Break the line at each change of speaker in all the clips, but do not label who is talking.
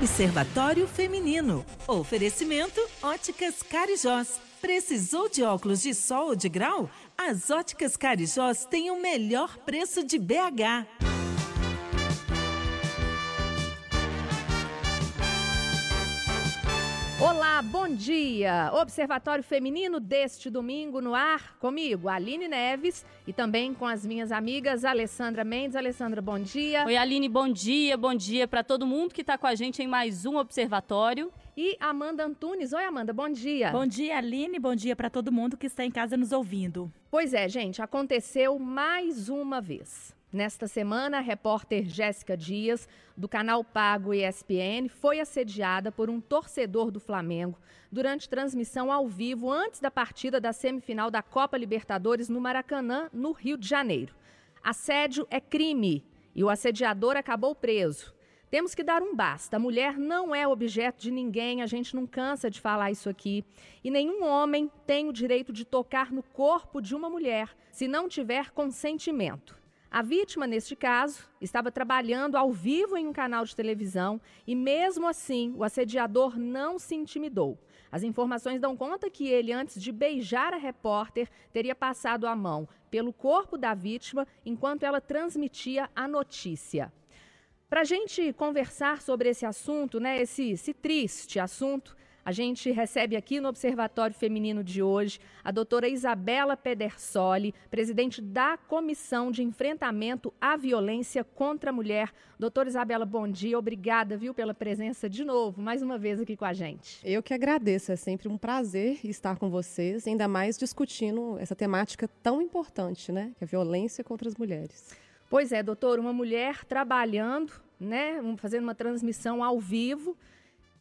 Observatório Feminino. Oferecimento Óticas Carijós. Precisou de óculos de sol ou de grau? As Óticas Carijós têm o melhor preço de BH.
Olá, bom dia! Observatório Feminino deste domingo no ar, comigo, Aline Neves, e também com as minhas amigas Alessandra Mendes. Alessandra, bom dia.
Oi, Aline, bom dia, bom dia para todo mundo que está com a gente em mais um Observatório.
E Amanda Antunes. Oi, Amanda, bom dia.
Bom dia, Aline, bom dia para todo mundo que está em casa nos ouvindo.
Pois é, gente, aconteceu mais uma vez. Nesta semana, a repórter Jéssica Dias, do canal Pago ESPN, foi assediada por um torcedor do Flamengo durante transmissão ao vivo antes da partida da semifinal da Copa Libertadores no Maracanã, no Rio de Janeiro. Assédio é crime e o assediador acabou preso. Temos que dar um basta. A mulher não é objeto de ninguém, a gente não cansa de falar isso aqui. E nenhum homem tem o direito de tocar no corpo de uma mulher se não tiver consentimento. A vítima, neste caso, estava trabalhando ao vivo em um canal de televisão e, mesmo assim, o assediador não se intimidou. As informações dão conta que ele, antes de beijar a repórter, teria passado a mão pelo corpo da vítima enquanto ela transmitia a notícia. Para a gente conversar sobre esse assunto, né, esse, esse triste assunto, a gente recebe aqui no Observatório Feminino de hoje a doutora Isabela Pedersoli, presidente da Comissão de Enfrentamento à Violência contra a Mulher. Doutora Isabela, bom dia. Obrigada, viu, pela presença de novo, mais uma vez aqui com a gente.
Eu que agradeço. É sempre um prazer estar com vocês, ainda mais discutindo essa temática tão importante, né? Que é a violência contra as mulheres.
Pois é, doutor, uma mulher trabalhando, né, fazendo uma transmissão ao vivo,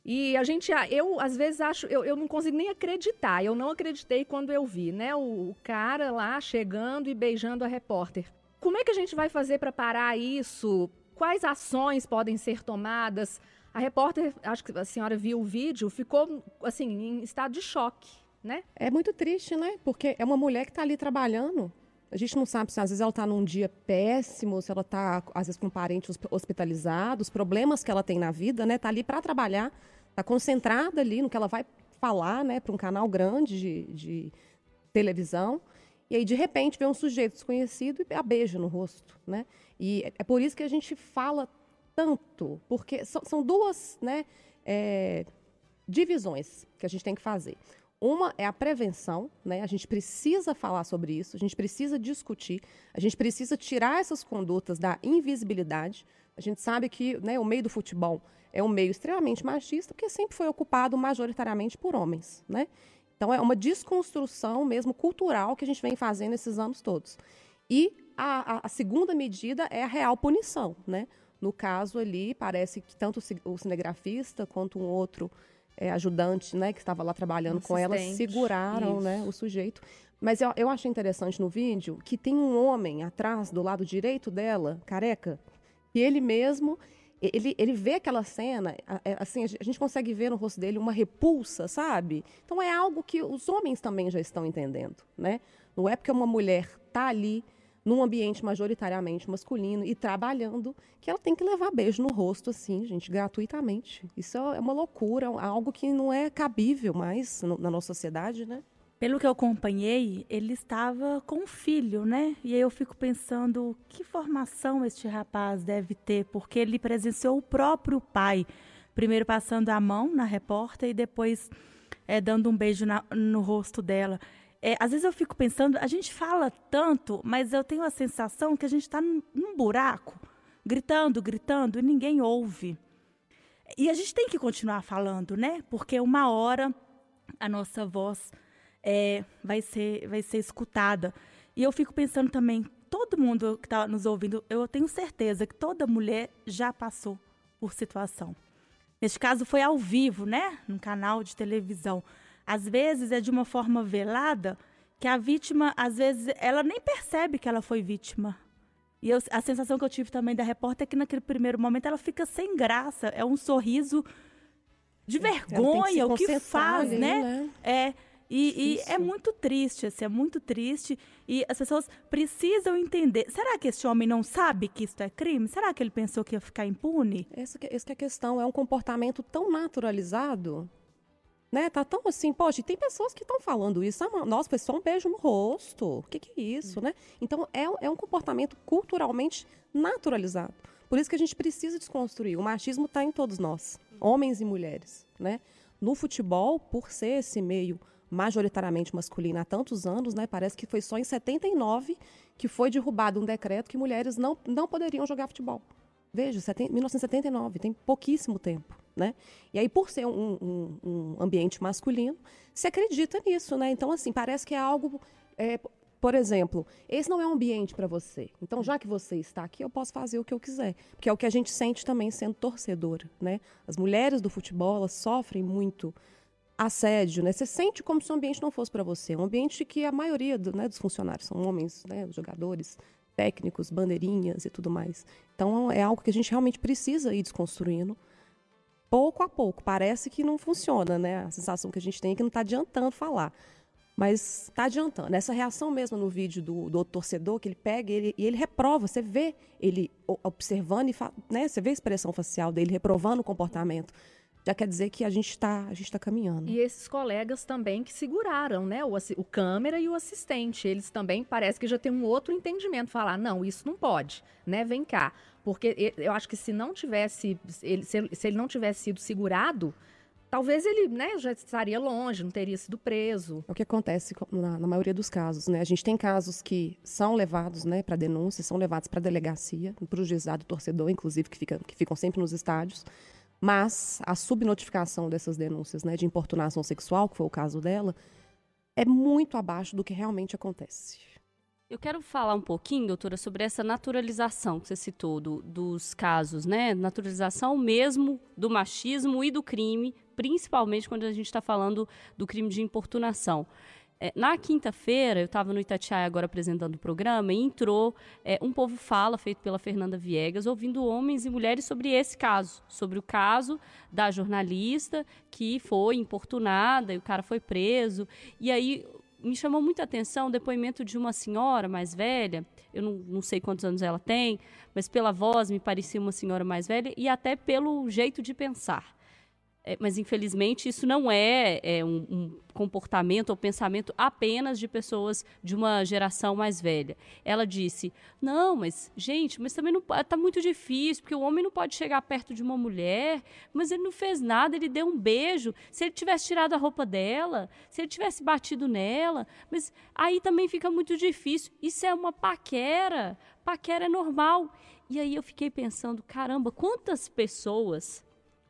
e a gente, eu às vezes acho, eu, eu não consigo nem acreditar. Eu não acreditei quando eu vi, né? O, o cara lá chegando e beijando a repórter. Como é que a gente vai fazer para parar isso? Quais ações podem ser tomadas? A repórter, acho que a senhora viu o vídeo, ficou assim em estado de choque, né?
É muito triste, né? Porque é uma mulher que está ali trabalhando. A gente não sabe se às vezes ela está num dia péssimo, se ela está às vezes com um parente hospitalizado, os problemas que ela tem na vida, né? Tá ali para trabalhar está concentrada ali no que ela vai falar, né, para um canal grande de, de, televisão. E aí, de repente, vê um sujeito desconhecido e a beija no rosto, né? E é, é por isso que a gente fala tanto, porque são, são duas né, é, divisões que a gente tem que fazer. Uma é a prevenção, né? A gente precisa falar sobre isso, a gente precisa discutir, a gente precisa tirar essas condutas da invisibilidade. A gente sabe que né, o meio do futebol é um meio extremamente machista, porque sempre foi ocupado majoritariamente por homens, né? Então é uma desconstrução mesmo cultural que a gente vem fazendo esses anos todos. E a, a, a segunda medida é a real punição, né? No caso ali, parece que tanto o cinegrafista quanto um outro é, ajudante, né, que estava lá trabalhando com ela, seguraram, né, o sujeito. Mas eu, eu achei interessante no vídeo que tem um homem atrás, do lado direito dela, careca, e ele mesmo ele, ele vê aquela cena, é, assim, a gente consegue ver no rosto dele uma repulsa, sabe? Então é algo que os homens também já estão entendendo, né? Não é porque uma mulher tá ali num ambiente majoritariamente masculino e trabalhando, que ela tem que levar beijo no rosto, assim, gente, gratuitamente. Isso é uma loucura, é algo que não é cabível mais na nossa sociedade, né?
Pelo que eu acompanhei, ele estava com um filho, né? E aí eu fico pensando que formação este rapaz deve ter, porque ele presenciou o próprio pai, primeiro passando a mão na repórter e depois é, dando um beijo na, no rosto dela. É, às vezes eu fico pensando, a gente fala tanto, mas eu tenho a sensação que a gente está num, num buraco, gritando, gritando, e ninguém ouve. E a gente tem que continuar falando, né? Porque uma hora a nossa voz é, vai, ser, vai ser escutada. E eu fico pensando também, todo mundo que está nos ouvindo, eu tenho certeza que toda mulher já passou por situação. Neste caso foi ao vivo, né? Num canal de televisão às vezes é de uma forma velada que a vítima, às vezes, ela nem percebe que ela foi vítima. E eu, a sensação que eu tive também da repórter é que naquele primeiro momento ela fica sem graça, é um sorriso de vergonha, o que faz, ali, né? né? É, E, e, é muito triste, assim, é muito triste. E as pessoas precisam entender. Será que esse homem não sabe que isso é crime? Será que ele pensou que ia ficar impune?
Essa que, essa que é a questão. É um comportamento tão naturalizado né? Tá tão assim, poxa, tem pessoas que estão falando isso. Ah, nossa, foi só um beijo no rosto. O que, que é isso, né? Então, é, é um comportamento culturalmente naturalizado. Por isso que a gente precisa desconstruir. O machismo está em todos nós, homens e mulheres, né? No futebol, por ser esse meio majoritariamente masculino há tantos anos, né? Parece que foi só em 79 que foi derrubado um decreto que mulheres não, não poderiam jogar futebol. Veja, 1979, tem pouquíssimo tempo. Né? E aí, por ser um, um, um, ambiente masculino, se acredita nisso, né? Então, assim, parece que é algo. É, por exemplo, esse não é um ambiente para você. Então, já que você está aqui, eu posso fazer o que eu quiser. Porque é o que a gente sente também sendo torcedora, né? As mulheres do futebol, elas sofrem muito assédio, né? Você sente como se o ambiente não fosse para você. Um ambiente que a maioria do, né, dos funcionários são homens, né? Jogadores, técnicos, bandeirinhas e tudo mais. Então, é algo que a gente realmente precisa ir desconstruindo pouco a pouco. Parece que não funciona, né? A sensação que a gente tem é que não está adiantando falar. Mas está adiantando. Essa reação mesmo no vídeo do, do torcedor, que ele pega ele, e ele reprova, você vê ele observando, e né? você vê a expressão facial dele reprovando o comportamento já quer dizer que a gente está tá caminhando.
E esses colegas também que seguraram, né? O, o câmera e o assistente, eles também parece que já têm um outro entendimento, falar, não, isso não pode, né? Vem cá. Porque eu acho que se não tivesse, ele, se, se ele não tivesse sido segurado, talvez ele né, já estaria longe, não teria sido preso.
É o que acontece na, na, maioria dos casos. Né? A gente tem casos que são levados né, para denúncia, são levados para delegacia, para o juizado torcedor, inclusive, que, fica, que ficam sempre nos estádios. Mas a subnotificação dessas denúncias né, de importunação sexual, que foi o caso dela, é muito abaixo do que realmente acontece.
Eu quero falar um pouquinho, doutora, sobre essa naturalização que você citou do, dos casos, né? Naturalização mesmo do machismo e do crime, principalmente quando a gente está falando do crime de importunação. É, na quinta-feira, eu estava no Itatiaia agora apresentando o programa e entrou é, um povo fala feito pela Fernanda Viegas, ouvindo homens e mulheres sobre esse caso, sobre o caso da jornalista que foi importunada e o cara foi preso. E aí me chamou muita atenção o depoimento de uma senhora mais velha, eu não, não sei quantos anos ela tem, mas pela voz me parecia uma senhora mais velha e até pelo jeito de pensar. É, mas infelizmente isso não é, é um, um, comportamento ou pensamento apenas de pessoas de uma geração mais velha. Ela disse: não, mas gente, mas também está muito difícil porque o homem não pode chegar perto de uma mulher, mas ele não fez nada, ele deu um beijo. Se ele tivesse tirado a roupa dela, se ele tivesse batido nela, mas aí também fica muito difícil. Isso é uma paquera, paquera é normal. E aí eu fiquei pensando, caramba, quantas pessoas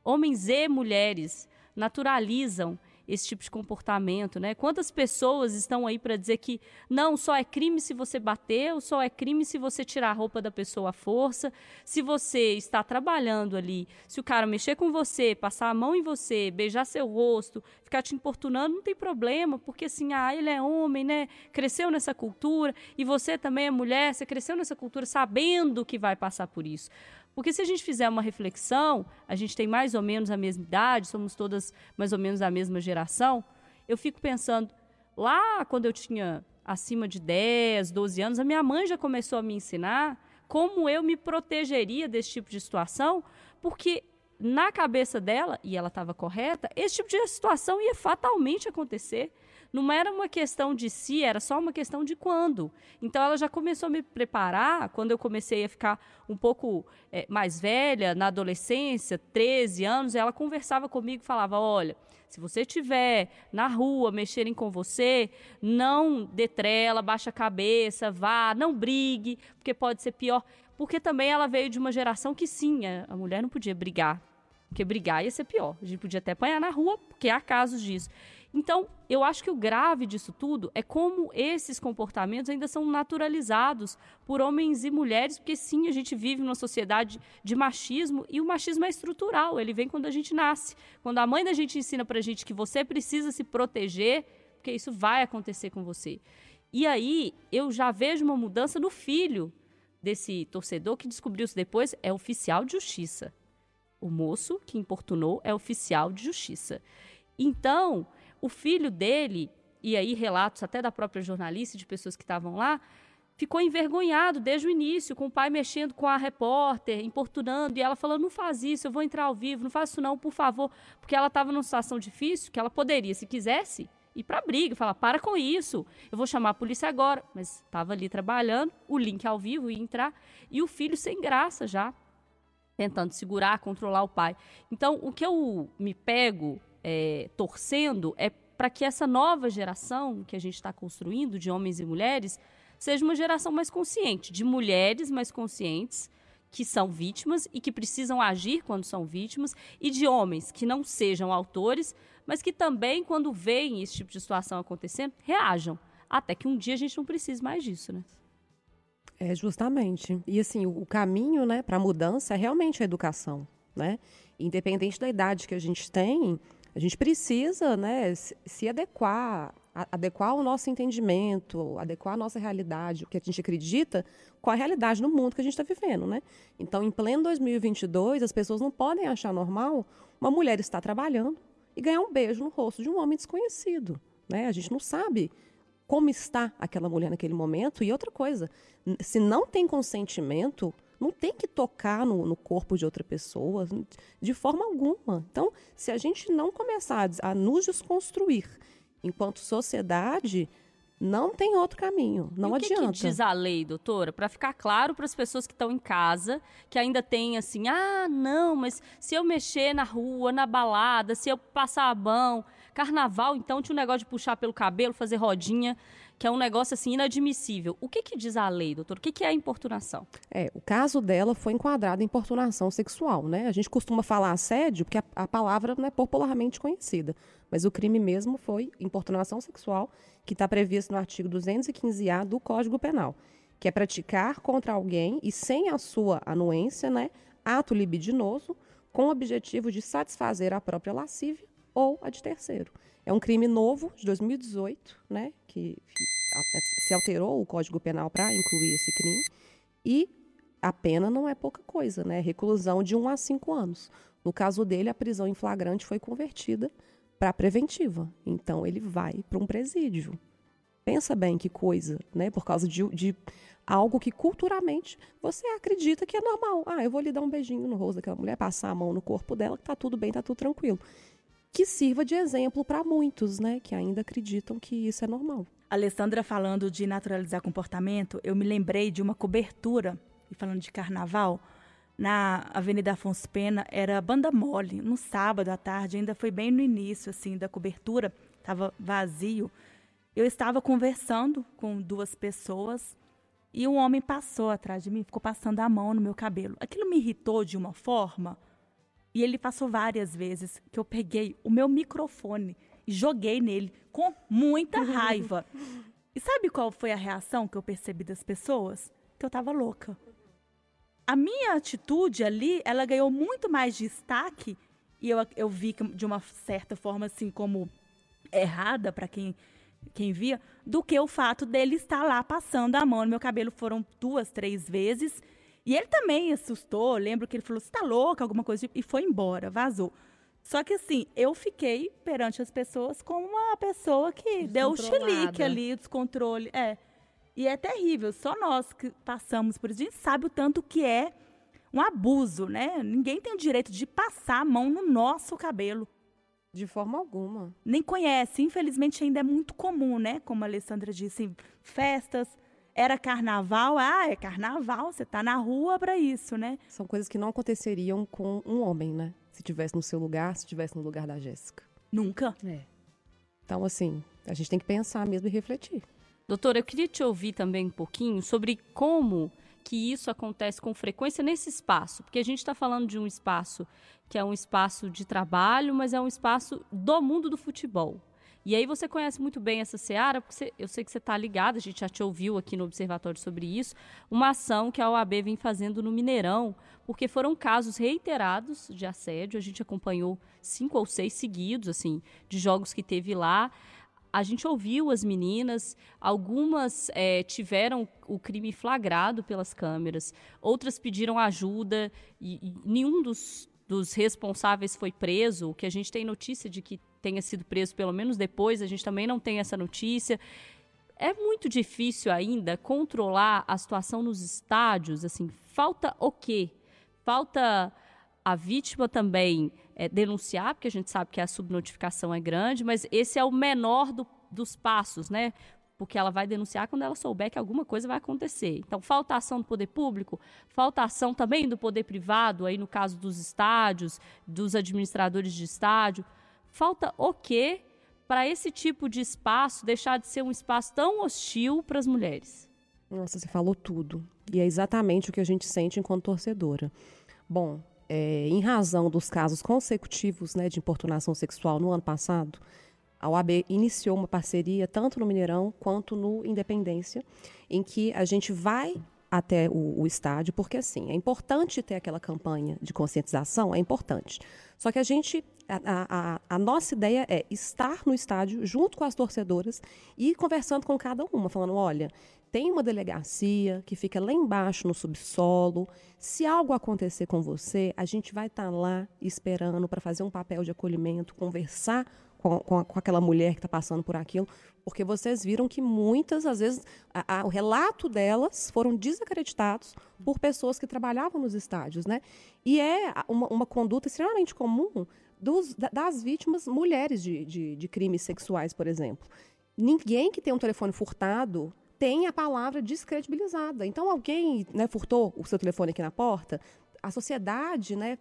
homens e mulheres naturalizam esse tipo de comportamento, né? Quantas pessoas estão aí para dizer que não, só é crime se você bater, só é crime se você tirar a roupa da pessoa à força, se você está trabalhando ali, se o cara mexer com você, passar a mão em você, beijar seu rosto, ficar te importunando, não tem problema, porque assim, ah, ele é homem, né? Cresceu nessa cultura e você também é mulher, você cresceu nessa cultura sabendo que vai passar por isso. Porque se a gente fizer uma reflexão, a gente tem mais ou menos a mesma idade, somos todas mais ou menos da mesma geração, eu fico pensando, lá quando eu tinha acima de 10, 12 anos, a minha mãe já começou a me ensinar como eu me protegeria desse tipo de situação, porque na cabeça dela, e ela estava correta, esse tipo de situação ia fatalmente acontecer não era uma questão de si, era só uma questão de quando. Então ela já começou a me preparar quando eu comecei a ficar um pouco é, mais velha, na adolescência, 13 anos, ela conversava comigo e falava: olha. Se você estiver na rua mexerem com você, não detrela, baixa a cabeça, vá, não brigue, porque pode ser pior. Porque também ela veio de uma geração que sim, a mulher não podia brigar. Porque brigar ia ser pior. A gente podia até apanhar na rua, porque há casos disso. Então, eu acho que o grave disso tudo é como esses comportamentos ainda são naturalizados por homens e mulheres, porque sim, a gente vive numa sociedade de machismo e o machismo é estrutural, ele vem quando a gente nasce. Quando a mãe da gente ensina pra gente que você precisa se proteger, porque isso vai acontecer com você. E aí, eu já vejo uma mudança no filho desse torcedor que descobriu isso depois, é oficial de justiça. O moço que importunou é oficial de justiça. Então, o filho dele e aí relatos até da própria jornalista, de pessoas que estavam lá, ficou envergonhado desde o início, com o pai mexendo com a repórter, importunando, e ela falando: não faz isso, eu vou entrar ao vivo, não faz isso não, por favor, porque ela estava numa situação difícil, que ela poderia, se quisesse, ir para briga, falar: para com isso, eu vou chamar a polícia agora. Mas estava ali trabalhando, o link ao vivo ia entrar, e o filho sem graça já, tentando segurar, controlar o pai. Então, o que eu me pego é, torcendo é para que essa nova geração que a gente está construindo, de homens e mulheres, seja uma geração mais consciente, de mulheres mais conscientes que são vítimas e que precisam agir quando são vítimas, e de homens que não sejam autores, mas que também, quando veem esse tipo de situação acontecendo, reajam. Até que um dia a gente não precise mais disso, né?
É, justamente. E assim, o caminho né, para a mudança é realmente a educação. Né? Independente da idade que a gente tem, a gente precisa né, se adequar adequar o nosso entendimento, adequar a nossa realidade, o que a gente acredita, com a realidade no mundo que a gente está vivendo, né? Então, em pleno 2022, as pessoas não podem achar normal uma mulher estar trabalhando e ganhar um beijo no rosto de um homem desconhecido, né? A gente não sabe como está aquela mulher naquele momento. E outra coisa, se não tem consentimento, não tem que tocar no, no, corpo de outra pessoa de forma alguma. Então, se a gente não começar a, nos desconstruir enquanto sociedade, não tem outro caminho, não
e o
adianta.
O que, que diz a lei, doutora? Para ficar claro para as pessoas que estão em casa, que ainda tem assim, ah, não, mas se eu mexer na rua, na balada, se eu passar a mão, carnaval, então tinha um negócio de puxar pelo cabelo, fazer rodinha, que é um negócio assim inadmissível. O que, que diz a lei, doutor? O que, que é importunação?
É, o caso dela foi enquadrado em importunação sexual, né? A gente costuma falar assédio porque a, a palavra não é popularmente conhecida. Mas o crime mesmo foi importunação sexual, que está previsto no artigo 215-A do Código Penal, que é praticar contra alguém e sem a sua anuência, né, ato libidinoso, com o objetivo de satisfazer a própria lascívia ou a de terceiro. É um crime novo, de 2018, né, que se alterou o Código Penal para incluir esse crime, e a pena não é pouca coisa, né, reclusão de 1 um a 5 anos. No caso dele, a prisão em flagrante foi convertida para preventiva. Então ele vai para um presídio. Pensa bem que coisa, né? Por causa de, de, algo que culturalmente você acredita que é normal. Ah, eu vou lhe dar um beijinho no rosto daquela mulher, passar a mão no corpo dela, que tá tudo bem, tá tudo tranquilo. Que sirva de exemplo para muitos, né? Que ainda acreditam que isso é normal.
Alessandra falando de naturalizar comportamento, eu me lembrei de uma cobertura, e falando de carnaval, na Avenida Afonso Pena era banda mole, no sábado à tarde, ainda foi bem no início assim da cobertura, estava vazio. Eu estava conversando com duas pessoas e um homem passou atrás de mim, ficou passando a mão no meu cabelo. Aquilo me irritou de uma forma e ele passou várias vezes que eu peguei o meu microfone e joguei nele com muita raiva. e sabe qual foi a reação que eu percebi das pessoas? Que eu estava louca a minha atitude ali, ela ganhou muito mais destaque e eu, eu vi de uma certa forma assim como errada para quem quem via, do que o fato dele estar lá passando a mão no meu cabelo. Foram duas, três vezes. E ele também assustou. Lembro que ele falou: Você tá louca? Alguma coisa. E foi embora, vazou. Só que assim, eu fiquei perante as pessoas como uma pessoa que deu o chilique ali, descontrole. É. E é terrível. Só nós que passamos por isso, a gente sabe o tanto que é um abuso, né? Ninguém tem o direito de passar a mão no nosso cabelo.
De forma alguma.
Nem conhece. Infelizmente ainda é muito comum, né? Como a Alessandra disse, festas. Era carnaval, ah, é carnaval, você tá na rua para isso, né?
São coisas que não aconteceriam com um homem, né? Se tivesse no seu lugar, se tivesse no lugar da Jéssica.
Nunca.
É. Então, assim, a gente tem que pensar mesmo e refletir.
Doutora, eu queria te ouvir também um pouquinho sobre como que isso acontece com frequência nesse espaço, porque a gente está falando de um espaço que é um espaço de trabalho, mas é um espaço do mundo do futebol. E aí você conhece muito bem essa seara, porque você, eu sei que você está ligada, a gente já te ouviu aqui no Observatório sobre isso, uma ação que a OAB vem fazendo no Mineirão, porque foram casos reiterados de assédio, a gente acompanhou cinco ou seis seguidos, assim, de jogos que teve lá a gente ouviu as meninas, algumas é, tiveram o crime flagrado pelas câmeras, outras pediram ajuda e, e nenhum dos, dos responsáveis foi preso. O que a gente tem notícia de que tenha sido preso pelo menos depois, a gente também não tem essa notícia. É muito difícil ainda controlar a situação nos estádios, assim, falta o quê? Falta a vítima também é, denunciar, porque a gente sabe que a subnotificação é grande, mas esse é o menor do, dos passos, né? Porque ela vai denunciar quando ela souber que alguma coisa vai acontecer. Então, falta ação do poder público, falta ação também do poder privado, aí no caso dos estádios, dos administradores de estádio. Falta o quê para esse tipo de espaço deixar de ser um espaço tão hostil para as mulheres?
Nossa, você falou tudo. E é exatamente o que a gente sente enquanto torcedora. Bom, é, em razão dos casos consecutivos né, de importunação sexual no ano passado, a OAB iniciou uma parceria tanto no Mineirão quanto no Independência, em que a gente vai até o, o, estádio, porque assim, é importante ter aquela campanha de conscientização, é importante. Só que a gente, a, a, a, nossa ideia é estar no estádio junto com as torcedoras e conversando com cada uma, falando, olha, tem uma delegacia que fica lá embaixo no subsolo. Se algo acontecer com você, a gente vai estar tá lá esperando para fazer um papel de acolhimento, conversar com, com, com aquela mulher que está passando por aquilo, porque vocês viram que muitas, às vezes, a, a, o relato delas foram desacreditados por pessoas que trabalhavam nos estádios, né? E é uma, uma conduta extremamente comum dos, das vítimas mulheres de, de, de crimes sexuais, por exemplo. Ninguém que tem um telefone furtado tem a palavra descredibilizada. Então, alguém né, furtou o seu telefone aqui na porta, a sociedade né,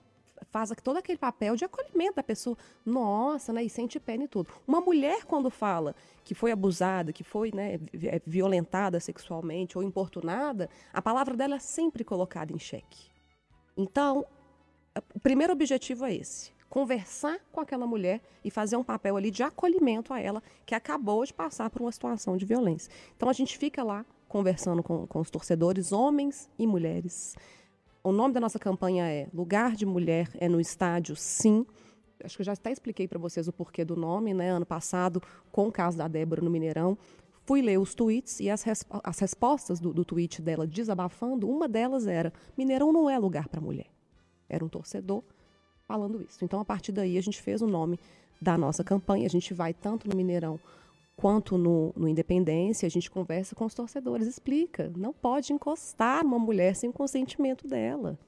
faz todo aquele papel de acolhimento da pessoa. Nossa, né? E sente pena e tudo. Uma mulher, quando fala que foi abusada, que foi né, é, violentada sexualmente ou importunada, a palavra dela é sempre colocada em xeque. Então, o primeiro objetivo é esse conversar com aquela mulher e fazer um papel ali de acolhimento a ela que acabou de passar por uma situação de violência. Então a gente fica lá conversando com, com os torcedores, homens e mulheres. O nome da nossa campanha é Lugar de Mulher é no Estádio, sim. Acho que eu já até expliquei para vocês o porquê do nome, né? Ano passado, com o caso da Débora no Mineirão, fui ler os tweets e as, resp as respostas do, do tweet dela desabafando, uma delas era: Mineirão não é lugar para mulher. Era um torcedor falando isso. Então, a partir daí, a gente fez o nome da nossa campanha. A gente vai tanto no Mineirão quanto no, no Independência, a gente conversa com os torcedores, explica. Não pode encostar uma mulher sem consentimento dela.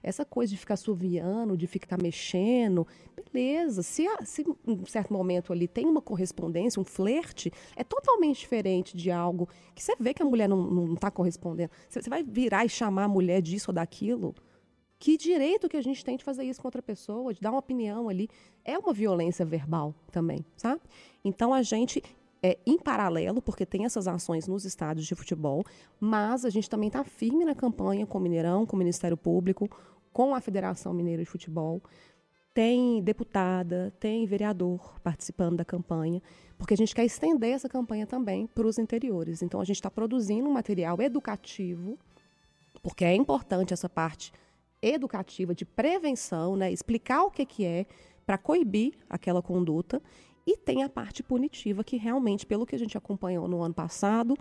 Essa coisa de ficar suviando, de ficar mexendo, beleza. Se, se em certo momento ali tem uma correspondência, um flerte, é totalmente diferente de algo que você vê que a mulher não está correspondendo. Você, você vai virar e chamar a mulher disso ou daquilo. Que direito que a gente tem de fazer isso com outra pessoa, de dar uma opinião ali? É uma violência verbal também, sabe? Então a gente é, em paralelo, porque tem essas ações nos estádios de futebol, mas a gente também está firme na campanha com o Mineirão, com o Ministério Público, com a Federação Mineira de Futebol. Tem deputada, tem vereador participando da campanha, porque a gente quer estender essa campanha também para os interiores. Então, a gente está produzindo um material educativo, porque é importante essa parte educativa de prevenção, né? explicar o que, que é, para coibir aquela conduta e tem a parte punitiva, que realmente, pelo que a gente acompanhou no ano passado,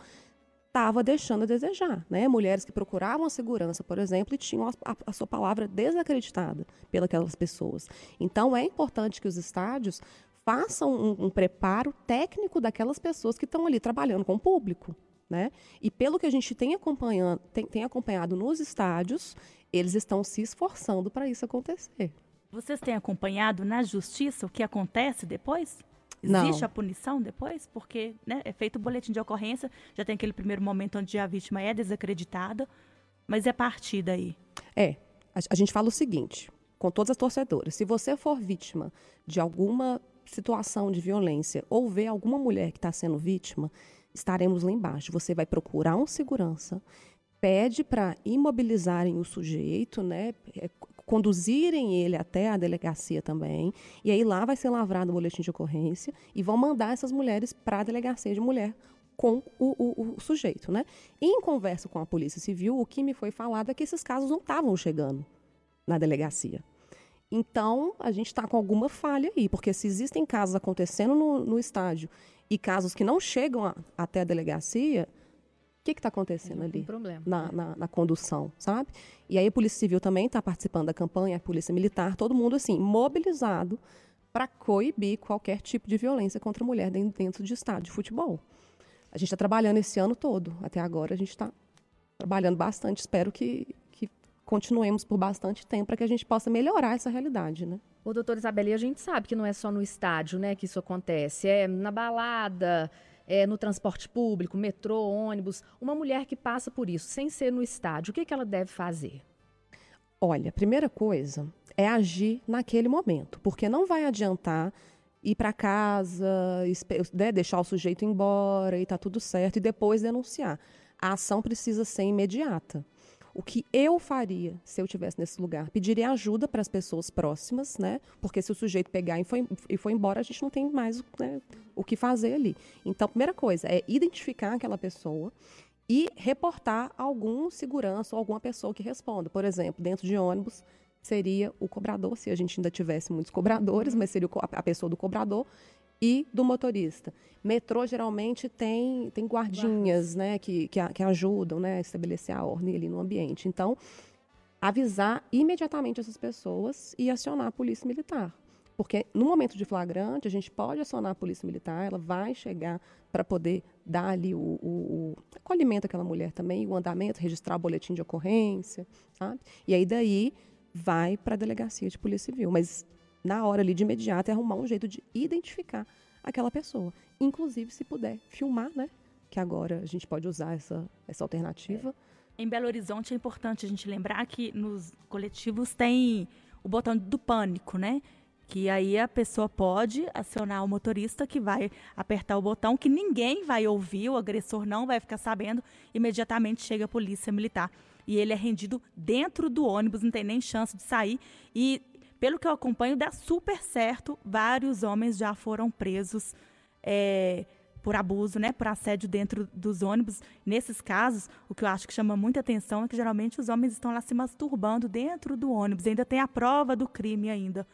estava deixando a desejar. Né? Mulheres que procuravam a segurança, por exemplo, e tinham a, a, a sua palavra desacreditada pelas pessoas. Então, é importante que os estádios façam um, um preparo técnico daquelas pessoas que estão ali trabalhando com o público. Né? E pelo que a gente tem, tem, tem acompanhado nos estádios, eles estão se esforçando para isso acontecer.
Vocês têm acompanhado na justiça o que acontece depois? Existe
Não.
a punição depois? Porque né, é feito o boletim de ocorrência, já tem aquele primeiro momento onde a vítima é desacreditada, mas é partir daí.
É. A, a gente fala o seguinte, com todas as torcedoras, se você for vítima de alguma situação de violência ou ver alguma mulher que está sendo vítima, estaremos lá embaixo. Você vai procurar um segurança, pede para imobilizarem o sujeito, né, é, conduzirem ele até a delegacia também, e aí lá vai ser lavrado o boletim de ocorrência e vão mandar essas mulheres para a delegacia de mulher com o, o, o, sujeito, né? Em conversa com a Polícia Civil, o que me foi falado é que esses casos não estavam chegando na delegacia. Então, a gente está com alguma falha aí, porque se existem casos acontecendo no, no estádio e casos que não chegam a, até a delegacia, que está acontecendo ali
problema,
na,
né?
na, na, condução, sabe? E aí a Polícia Civil também está participando da campanha, a Polícia Militar, todo mundo assim, mobilizado para coibir qualquer tipo de violência contra a mulher dentro de estádio de futebol. A gente está trabalhando esse ano todo. Até agora a gente está trabalhando bastante. Espero que, que continuemos por bastante tempo para que a gente possa melhorar essa realidade, né?
Ô, doutora Isabelle, a gente sabe que não é só no estádio, né, que isso acontece. É na balada, é no transporte público, metrô, ônibus. Uma mulher que passa por isso, sem ser no estádio, o que, que ela deve fazer?
Olha, a primeira coisa é agir naquele momento, porque não vai adiantar ir para casa, né, deixar o sujeito embora e tá tudo certo e depois denunciar. A ação precisa ser imediata. O que eu faria se eu estivesse nesse lugar? Pediria ajuda para as pessoas próximas, né? Porque se o sujeito pegar e foi, e foi embora, a gente não tem mais né, o que fazer ali. Então, a primeira coisa é identificar aquela pessoa e reportar algum segurança ou alguma pessoa que responda. Por exemplo, dentro de ônibus, seria o cobrador, se a gente ainda tivesse muitos cobradores, mas seria a pessoa do cobrador e do motorista. Metrô geralmente tem, tem guardinhas né, que, que, que, ajudam né, a estabelecer a ordem ali no ambiente. Então, avisar imediatamente essas pessoas e acionar a polícia militar. Porque no momento de flagrante, a gente pode acionar a polícia militar, ela vai chegar para poder dar ali o, o, o, acolhimento àquela mulher também, o andamento, registrar o boletim de ocorrência, sabe? E aí daí vai para a delegacia de polícia civil. Mas na hora ali de imediato é arrumar um jeito de identificar aquela pessoa. Inclusive, se puder, filmar, né? Que agora a gente pode usar essa, essa alternativa.
É. Em Belo Horizonte é importante a gente lembrar que nos coletivos tem o botão do pânico, né? que aí a pessoa pode acionar o motorista que vai apertar o botão que ninguém vai ouvir, o agressor não vai ficar sabendo, imediatamente chega a polícia militar. E ele é rendido dentro do ônibus, não tem nem chance de sair. E, pelo que eu acompanho, dá super certo. Vários homens já foram presos é, por abuso, né, por assédio dentro dos ônibus. Nesses casos, o que eu acho que chama muita atenção é que geralmente os homens estão lá se masturbando dentro do ônibus. Ainda tem a prova do crime ainda.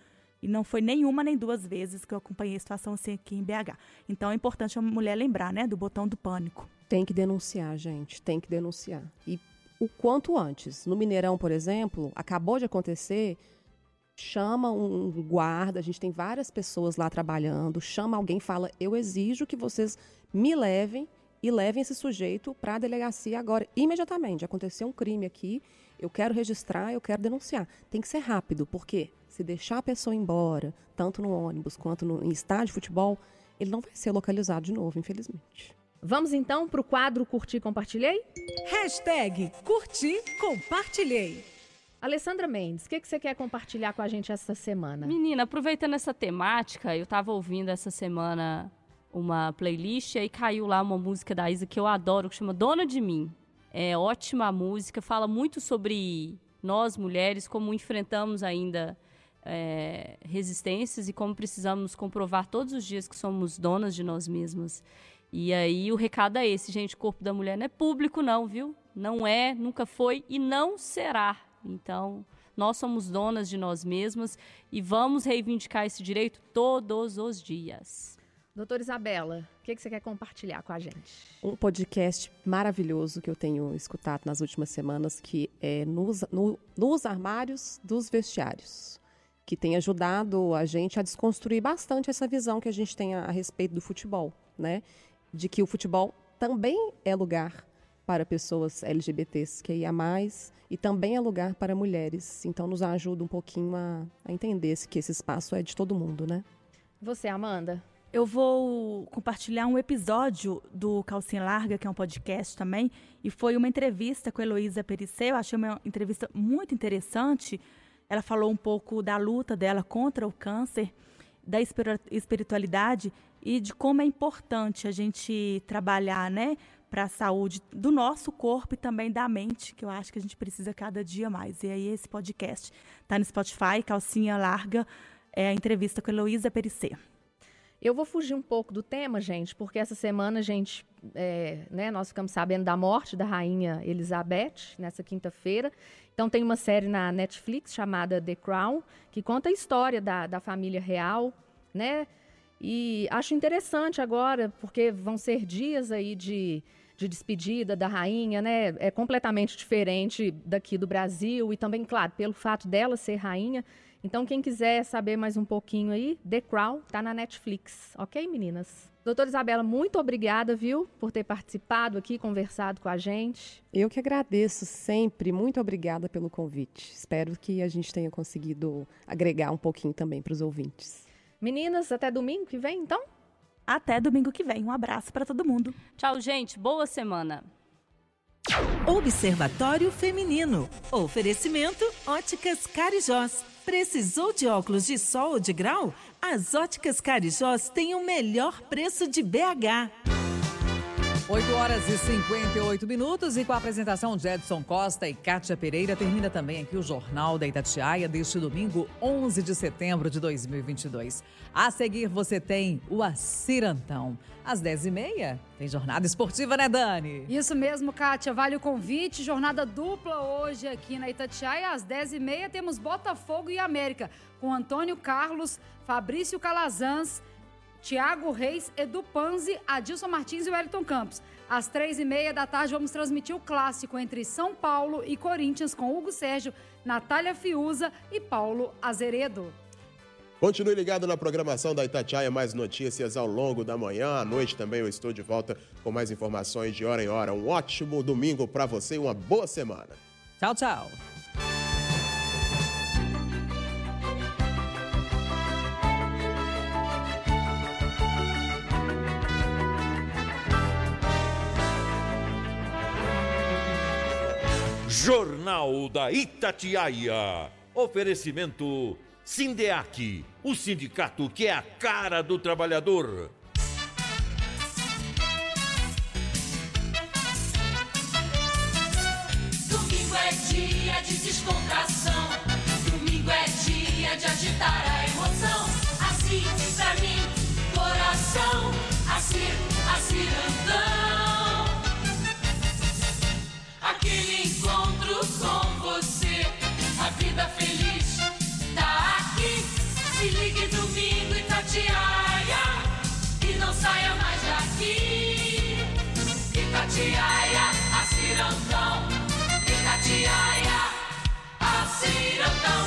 E não foi nenhuma nem duas vezes que eu acompanhei a situação assim aqui em BH. Então é importante a mulher lembrar, né, do botão do pânico.
Tem que denunciar, gente, tem que denunciar. E o quanto antes. No Mineirão, por exemplo, acabou de acontecer, chama um guarda, a gente tem várias pessoas lá trabalhando, chama alguém, fala: "Eu exijo que vocês me levem e levem esse sujeito para a delegacia agora, imediatamente. Aconteceu um crime aqui, eu quero registrar, eu quero denunciar. Tem que ser rápido, porque se deixar a pessoa embora, tanto no ônibus quanto no, em estádio de futebol, ele não vai ser localizado de novo, infelizmente.
Vamos então para o quadro Curti Compartilhei?
Hashtag Curti Compartilhei.
Alessandra Mendes, o que, que você quer compartilhar com a gente essa semana?
Menina, aproveitando essa temática, eu estava ouvindo essa semana uma playlist e caiu lá uma música da Isa que eu adoro, que chama Dona de Mim. É ótima música, fala muito sobre nós mulheres, como enfrentamos ainda é, resistências e como precisamos comprovar todos os dias que somos donas de nós mesmas. E aí o recado é esse, gente, o corpo da mulher não é público não, viu? Não é, nunca foi e não será. Então, nós somos donas de nós mesmas e vamos reivindicar esse direito todos os dias.
Doutora Isabela, o que, que, você quer compartilhar com a gente?
Um podcast maravilhoso que eu tenho escutado nas últimas semanas, que é Nos, no, nos Armários dos Vestiários que tem ajudado a gente a desconstruir bastante essa visão que a gente tem a, a respeito do futebol, né? De que o futebol também é lugar para pessoas LGBTs que ia mais e também é lugar para mulheres. Então nos ajuda um pouquinho a, a entender que esse espaço é de todo mundo, né?
Você, Amanda?
Eu vou compartilhar um episódio do Calcinha Larga, que é um podcast também, e foi uma entrevista com a Heloísa Perissé. Eu achei uma entrevista muito interessante, ela falou um pouco da luta dela contra o câncer, da espiritualidade e de como é importante a gente trabalhar, né, para a saúde do nosso corpo e também da mente, que eu acho que a gente precisa cada dia mais. E aí esse podcast está no Spotify, calcinha larga, é a entrevista com a Heloísa Perissé.
Eu vou fugir um pouco do tema, gente, porque essa semana, gente, é, né, nós ficamos sabendo da morte da rainha Elizabeth nessa quinta-feira. Então tem uma série na Netflix chamada The Crown, que conta a história da, da família real, né? E acho interessante agora, porque vão ser dias aí de, de despedida da rainha, né? É completamente diferente daqui do Brasil e também, claro, pelo fato dela ser rainha, Então, quem quiser saber mais um pouquinho aí, The Crown tá na Netflix, ok, meninas? Doutora Isabela, muito obrigada, viu, por ter participado aqui, conversado com a gente.
Eu que agradeço sempre. Muito obrigada pelo convite. Espero que a gente tenha conseguido agregar um pouquinho também para os ouvintes.
Meninas, até domingo que vem, então?
Até domingo que vem. Um abraço para todo mundo.
Tchau, gente. Boa semana.
Observatório Feminino. Oferecimento Óticas Carijós. Precisou de óculos de sol ou de grau? As Óticas Carijós têm o melhor preço de BH.
8 horas e 58 minutos e com a apresentação de Edson Costa e Kátia Pereira termina também aqui o Jornal da Itatiaia deste domingo 11 de setembro de 2022. A seguir você tem o Acirantão. Às 10h30 tem jornada esportiva, né Dani?
Isso mesmo, Kátia. Vale o convite. Jornada dupla hoje aqui na Itatiaia. Às 10h30 temos Botafogo e América com Antônio Carlos, Fabrício Calazans Tiago Reis, Edu Panzi, Adilson Martins e Wellington Campos. Às três e meia da tarde, vamos transmitir o clássico entre São Paulo e Corinthians com Hugo Sérgio, Natália Fiuza e Paulo Azeredo.
Continue ligado na programação da Itatiaia, mais notícias ao longo da manhã. À noite também eu estou de volta com mais informações de hora em hora. Um ótimo domingo para você e uma boa semana.
Tchau, tchau.
Jornal da Itatiaia. Oferecimento Sindeac, o sindicato que é a cara do trabalhador.
Domingo é dia de descontração. Domingo é dia de agitar a emoção. Assim, pra mim, coração. Assim, assim andão. Aquele encontro vida feliz tá aqui. Se ligue domingo e Tatiaia. E não saia mais daqui. Itatiaia, a cirandão. Itatiaia, a cirandão.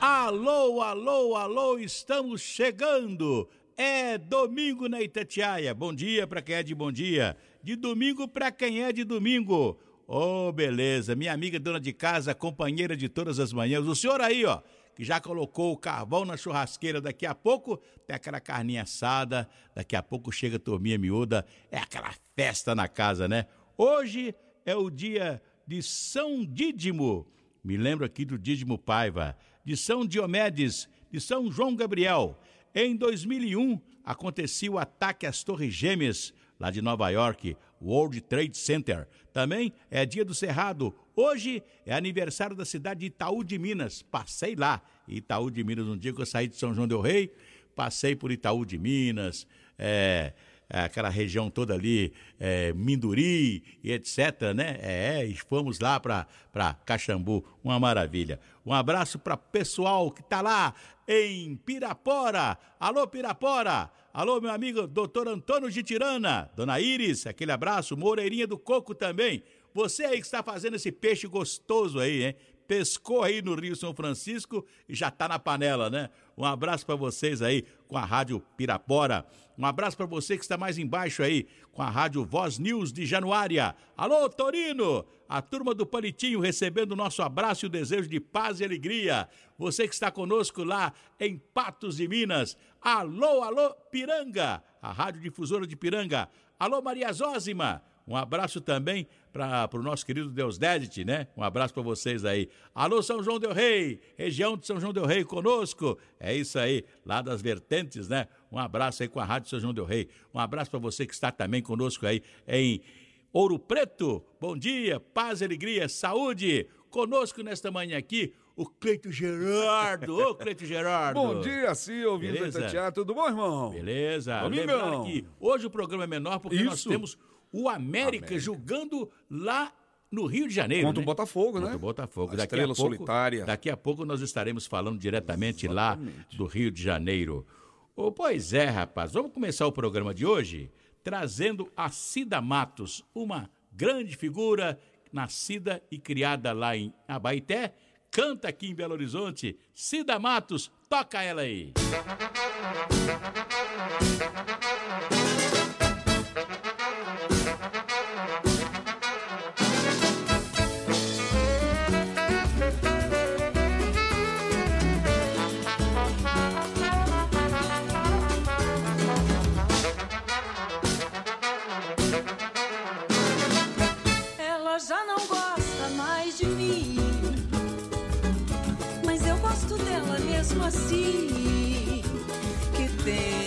Alô, alô, alô, estamos chegando. É domingo na Itatiaia. Bom dia para quem é de bom dia. De domingo para quem é de domingo. Ô, oh, beleza. Minha amiga dona de casa, companheira de todas as manhãs. O senhor aí, ó, que já colocou o carvão na churrasqueira. Daqui a pouco tem aquela carninha assada. Daqui a pouco chega a turminha miúda. É aquela festa na casa, né? Hoje é o dia de São Dídimo. Me lembro aqui do Dídimo Paiva. De São Diomedes, de São João Gabriel. Em 2001, acontecia o ataque às Torres Gêmeas, lá de Nova York, World Trade Center. Também é dia do Cerrado. Hoje é aniversário da cidade de Itaú de Minas. Passei lá, Itaú de Minas, um dia que eu saí de São João del Rei, passei por Itaú de Minas, é, aquela região toda ali, é, Minduri e etc, né? É, e fomos lá para Caxambu, uma maravilha. Um abraço para pessoal que tá lá em Pirapora. Alô, Pirapora! Alô, meu amigo doutor Antônio de Tirana, dona Iris, aquele abraço, Moreirinha do Coco também. Você aí que está fazendo esse peixe gostoso aí, hein? Pescou aí no Rio São Francisco e já tá na panela, né? Um abraço para vocês aí com a Rádio Pirapora. Um abraço para você que está mais embaixo aí com a Rádio Voz News de Januária. Alô, Torino! A turma do Palitinho recebendo o nosso abraço e o desejo de paz e alegria. Você que está conosco lá em Patos de Minas. Alô, alô, Piranga! A Rádio Difusora de Piranga. Alô, Maria Zózima! Um abraço também para o nosso querido Deus Dedit, né? Um abraço para vocês aí. Alô, São João Del Rei, região de São João Del Rei conosco. É isso aí, lá das vertentes, né? Um abraço aí com a Rádio São João Del Rei. Um abraço para você que está também conosco aí em Ouro Preto. Bom dia, paz alegria, saúde. Conosco nesta manhã aqui, o Cleito Gerardo. Ô, Cleito Gerardo.
Bom dia, sim, ouvindo
Beleza?
Tudo bom, irmão?
Beleza.
Domingão.
Lembrando que hoje o programa é menor porque nós
Isso.
temos o América,
América.
jogando lá no Rio de Janeiro.
Contra o
né?
Botafogo, né?
Contra o Botafogo.
A
Daqui a
estrela
pouco,
solitária.
Daqui a pouco nós estaremos falando diretamente lá do Rio de Janeiro. Oh, pois é, rapaz. Vamos começar o programa de hoje trazendo a Cida Matos, uma grande figura nascida e criada lá em Abaité, canta aqui em Belo Horizonte. Cida Matos, toca ela aí.
Ela assim. Que pena,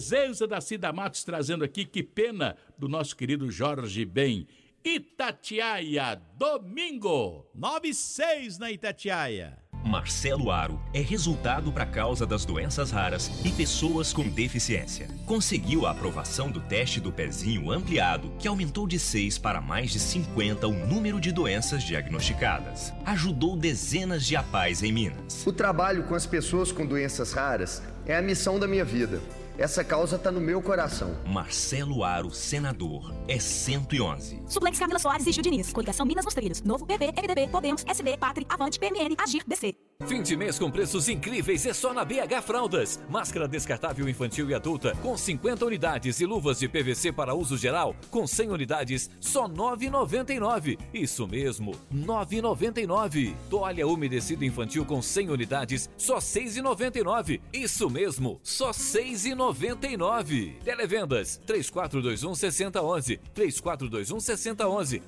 Presença da Cida Matos trazendo aqui que pena do nosso querido Jorge Ben. Itatiaia, domingo, 9 e 6 na Itatiaia.
Marcelo Aro é resultado para causa das doenças raras e pessoas com deficiência. Conseguiu a aprovação do teste do pezinho ampliado, que aumentou de 6 para mais de 50 o número de doenças diagnosticadas. Ajudou dezenas de apais em Minas.
O trabalho com as pessoas com doenças raras é a missão da minha vida. Essa causa está no meu coração.
Marcelo Aro, senador, é 111.
Suplentes Camila Soares e Gil Diniz. Coligação Minas nos Trilhos. Novo PP, MDB, Podemos, SD, Pátria, Avante, PMN, Agir, DC.
Fim de mês com preços incríveis é só na BH Fraldas. Máscara descartável infantil e adulta com 50 unidades e luvas de PVC para uso geral com 100 unidades, só R$ 9,99. Isso mesmo, R$ 9,99. Toalha umedecida infantil com 100 unidades, só R$ 6,99. Isso mesmo, só R$ 6,99. Televendas 3421 6011, 3421 6011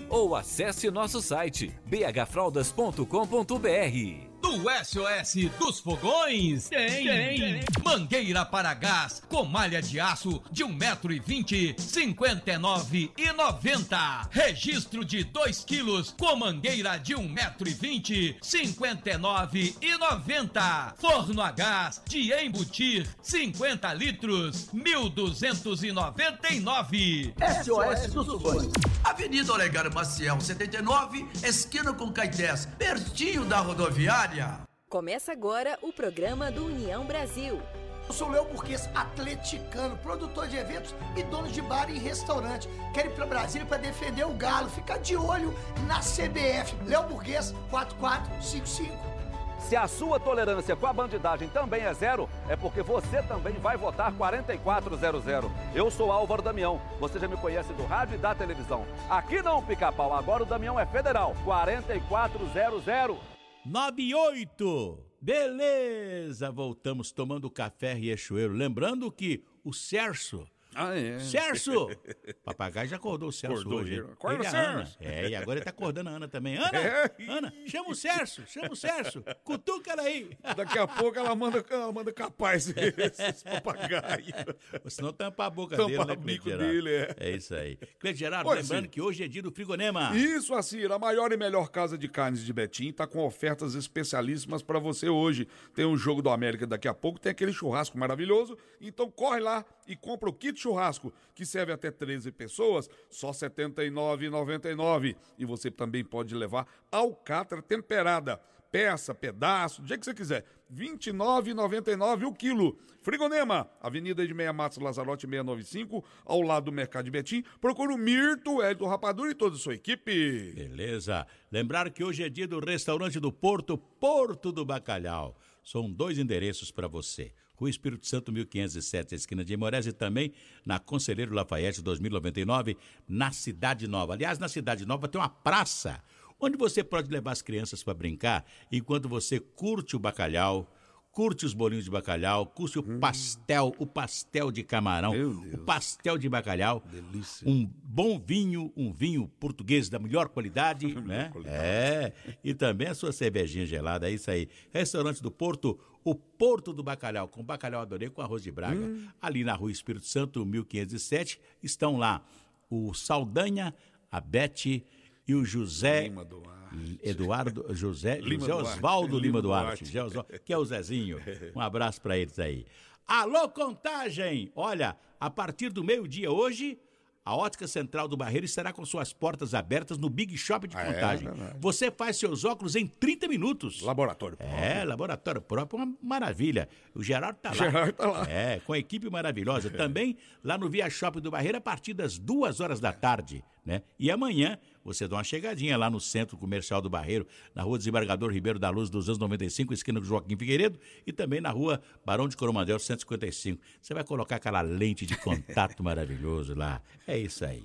ou acesse nosso site bhfraldas.com.br.
Do SOS dos Fogões tem, tem. Mangueira para gás com malha de aço de 1,20m, 59,90. Registro de 2 quilos com mangueira de 1,20m, 59,90. Forno a gás de embutir 50 litros, 1.299.
SOS dos Fogões. Avenida Olegário Maciel, 79, esquina com Caetés, pertinho da rodoviária.
Começa agora o programa do União Brasil.
Eu sou Léo Burguês, atleticano, produtor de eventos e dono de bar e restaurante. Quero ir para Brasília para defender o Galo. Fica de olho na CBF. Léo Burguês, 4455.
Se a sua tolerância com a bandidagem também é zero, é porque você também vai votar 4400. Eu sou Álvaro Damião. Você já me conhece do rádio e da televisão. Aqui não, pica-pau. Agora o Damião é federal. 4400.
98. Beleza, voltamos tomando café Riachuelo. Lembrando que o Cerso.
Ah, é.
Cerso! Papagaio já acordou o Celso
Acordou,
hoje.
Acorda, Celso.
Ana. É, e agora ele tá acordando a Ana também. Ana!
É.
Ana, chama o Cerso! Chama o Cerso! Cutuca ela aí!
Daqui a pouco ela manda, ela manda capaz esses papagaios.
Senão tampa a boca
Tampa
dele, né,
bico dele, é.
É isso aí. Cleide Gerardo,
Oi,
lembrando
Ciro.
que hoje é dia do frigonema.
Isso, Assir, a maior e melhor casa de carnes de Betim está com ofertas especialíssimas para você hoje. Tem um jogo do América daqui a pouco, tem aquele churrasco maravilhoso. Então corre lá e compra o kit churrasco, que serve até 13 pessoas, só R$ 79,99. E você também pode levar alcatra temperada. Peça, pedaço, do jeito que você quiser. R$ 29,99 o quilo. Frigonema, Avenida de Meia Matos Lazarote 695, ao lado do Mercado de Betim. Procura o Mirto, Hélio Rapadura e toda a sua equipe.
Beleza. Lembrar que hoje é dia do restaurante do Porto, Porto do Bacalhau. São dois endereços para você. Rua Espírito Santo, 1507, esquina de Imorés e também na Conselheiro Lafayette, 2099, na Cidade Nova. Aliás, na Cidade Nova tem uma praça onde você pode levar as crianças para brincar enquanto você curte o bacalhau, curte os bolinhos de bacalhau, curte o pastel, o pastel de camarão, o pastel de bacalhau, um bom vinho, um vinho português da melhor qualidade, né? É, e também a sua cervejinha gelada, é isso aí. Restaurante do Porto, o Porto do Bacalhau, com bacalhau adorei com arroz de braga. Ali na Rua Espírito Santo, 1507, estão lá o Saldanha, a Bete e o José
Lima Duarte.
Eduardo José,
Lima
José
Duarte.
Osvaldo Lima,
Lima
Duarte,
Duarte.
José Osvaldo, que é o Zezinho. Um abraço para eles aí. Alô, contagem! Olha, a partir do meio-dia hoje, a Ótica Central do Barreiro estará com suas portas abertas no Big Shop de
Ah, é?
contagem.
Verdade.
Você faz seus óculos em 30 minutos.
Laboratório
É, laboratório próprio, uma maravilha. O Gerardo tá lá.
Gerardo tá lá.
É, com a equipe maravilhosa. Também lá no Via Shop do Barreiro a partir das duas horas da tarde, né? E amanhã você dá uma chegadinha lá no Centro Comercial do Barreiro, na Rua Desembargador Ribeiro da Luz, 295, esquina do Joaquim Figueiredo, e também na Rua Barão de Coromandel, 155. Você vai colocar aquela lente de contato maravilhoso lá. É isso aí.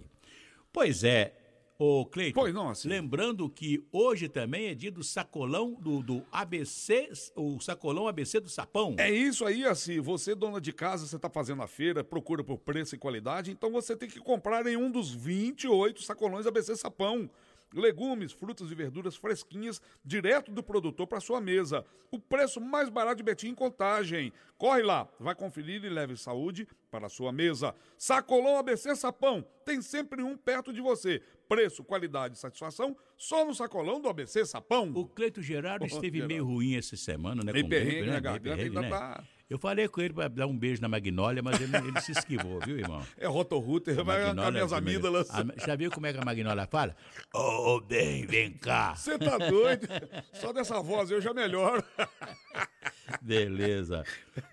Pois é, ô Cleiton.
Pois não, assim.
Lembrando que hoje também é dia do sacolão do, do ABC, o sacolão ABC do Sapão.
É isso aí, assim. Você, dona de casa, você está fazendo a feira, procura por preço e qualidade, então você tem que comprar em um dos 28 sacolões ABC Sapão. Legumes, frutas e verduras fresquinhas, direto do produtor para sua mesa. O preço mais barato de Betim em contagem. Corre lá, vai conferir e leve saúde para a sua mesa. Sacolão ABC Sapão, tem sempre um perto de você. Preço, qualidade e satisfação, só no sacolão do ABC Sapão.
O Cleito Gerardo esteve
Gerardo.
meio ruim essa semana, né?
Meio perrengue, né,
perrengue,
ainda
né?
tá-
Eu falei com ele para dar um beijo na Magnólia, mas ele, ele se esquivou, viu, irmão?
É rotorruter, vai arrancar
Magnólia-
minhas amígdalas.
A- já viu como é que a Magnólia fala? Ô, bem, vem cá.
Você tá doido? Só dessa voz eu já melhoro.
Beleza.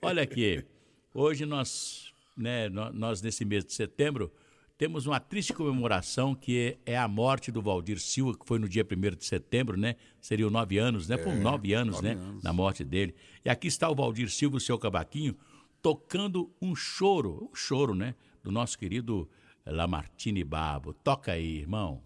Olha aqui, hoje nós, né, nó- nós nesse mês de setembro, temos uma triste comemoração que é a morte do Valdir Silva, que foi no dia 1 de setembro, né? Seriam nove anos, né? Foram
É,
nove anos,
nove
né?
anos.
Na morte dele. E aqui está o Valdir Silva, o seu cavaquinho, tocando um choro, um choro, né? Do nosso querido Lamartine Babo. Toca aí, irmão.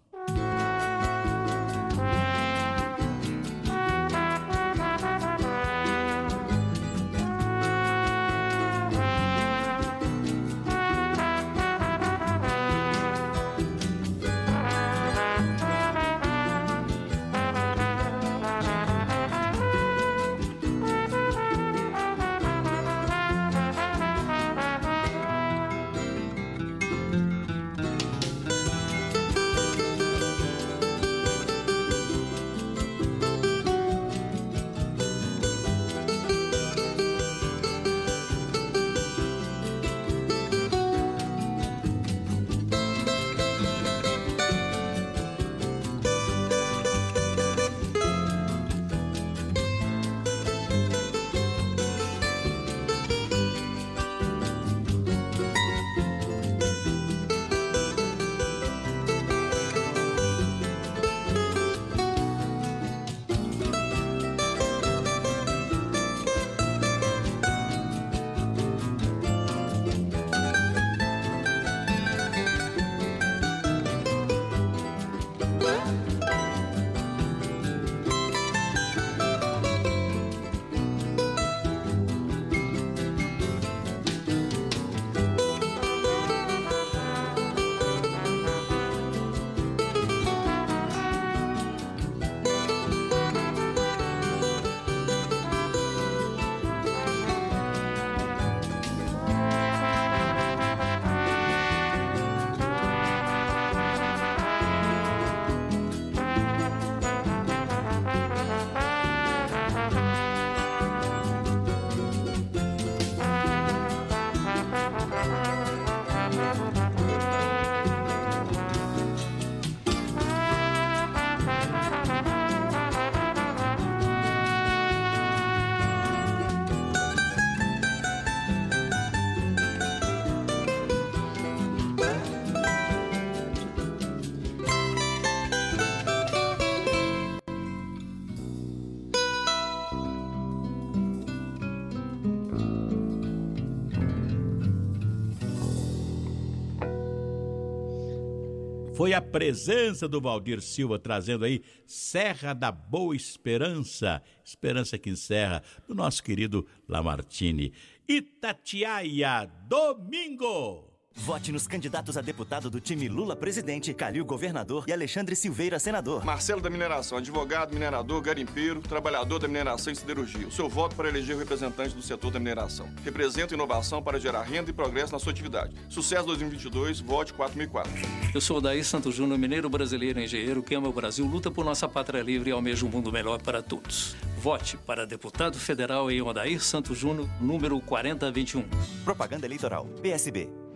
Foi a presença do Valdir Silva trazendo aí Serra da Boa Esperança, Esperança que encerra, do nosso querido Lamartine. Itatiaia, domingo!
Vote nos candidatos a deputado do time Lula presidente, Calil governador e Alexandre Silveira senador.
Marcelo da Mineração, advogado, minerador, garimpeiro, trabalhador da mineração e siderurgia. O seu voto para eleger o representante do setor da mineração. Representa inovação para gerar renda e progresso na sua atividade. Sucesso 2022, vote 4004.
Eu sou Daí Santos Júnior, mineiro brasileiro, engenheiro que ama o Brasil, luta por nossa pátria livre e almeja um mundo melhor para todos. Vote para deputado federal em Odair Santos Júnior, número 4021.
Propaganda eleitoral. PSB.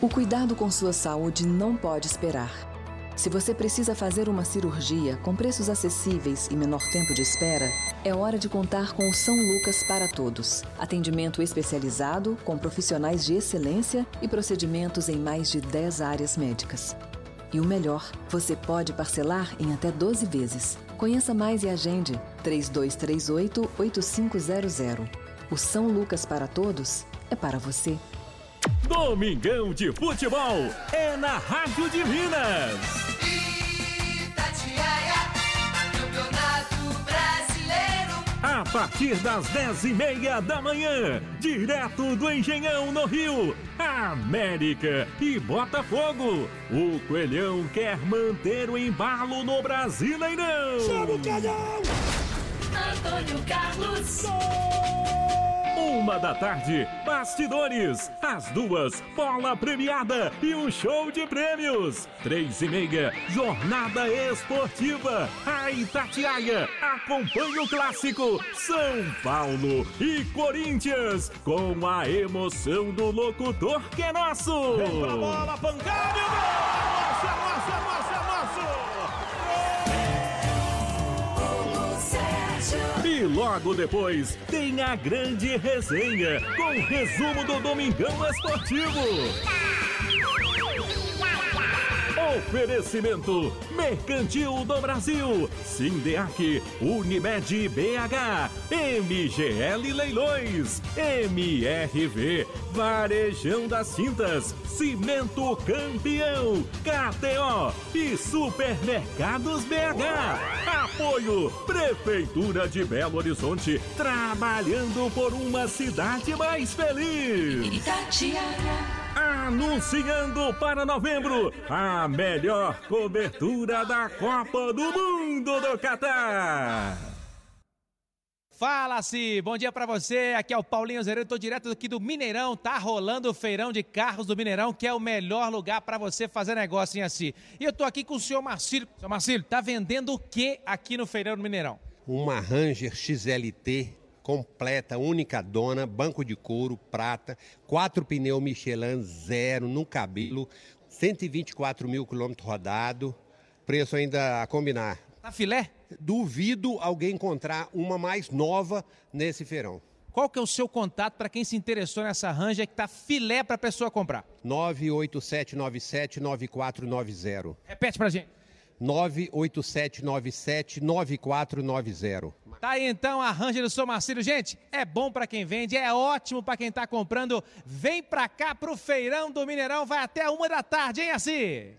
O cuidado com sua saúde não pode esperar. Se você precisa fazer uma cirurgia com preços acessíveis e menor tempo de espera, é hora de contar com o São Lucas para Todos. Atendimento especializado, com profissionais de excelência e procedimentos em mais de 10 áreas médicas. E o melhor, você pode parcelar em até 12 vezes. Conheça mais e agende 3238-8500. O São Lucas para Todos é para você.
Domingão de Futebol é na Rádio de Minas.
Itatiaia, Campeonato Brasileiro.
A partir das 10 e meia da manhã, direto do Engenhão no Rio, América e Botafogo. O Coelhão quer manter o embalo no Brasileirão.
Chama o! Antônio Carlos.
Uma da tarde, bastidores. Às duas, bola premiada e um show de prêmios. Três e meia, jornada esportiva. A Itatiaia acompanha o clássico São Paulo e Corinthians com a emoção do locutor que é nosso.
Vem pra bola,
pancada
Nossa, nossa,
E logo depois tem a grande resenha com resumo do Domingão Esportivo. Oferecimento Mercantil do Brasil, Sindeac, Unimed BH, MGL Leilões, MRV, Varejão das Tintas, Cimento Campeão, KTO e Supermercados BH. Apoio Prefeitura de Belo Horizonte, trabalhando por uma cidade mais feliz.
Itatiaia.
Anunciando para novembro a melhor cobertura da Copa do Mundo do Catar.
Fala-se! Bom dia pra você. Aqui é o Paulinho Zereiro, tô direto aqui do Mineirão. Tá rolando o feirão de carros do Mineirão, que é o melhor lugar pra você fazer negócio em assim. E eu tô aqui com o senhor Marcílio. Senhor Marcílio, tá vendendo o que aqui no feirão do Mineirão?
Uma Ranger XLT completa, única dona, banco de couro, prata, quatro pneus Michelin zero no cabelo, 124 mil quilômetros rodados, preço ainda a combinar.
Tá filé?
Duvido alguém encontrar uma mais nova nesse feirão.
Qual que é o seu contato para quem se interessou nessa Ranger que tá filé pra pessoa comprar?
987979490.
Repete pra gente.
987979490.
Tá aí então a Ranger do Sou Marcílio. Gente, é bom pra quem vende, é ótimo pra quem tá comprando. Vem pra cá pro feirão do Mineirão, vai até uma da tarde, hein, assim?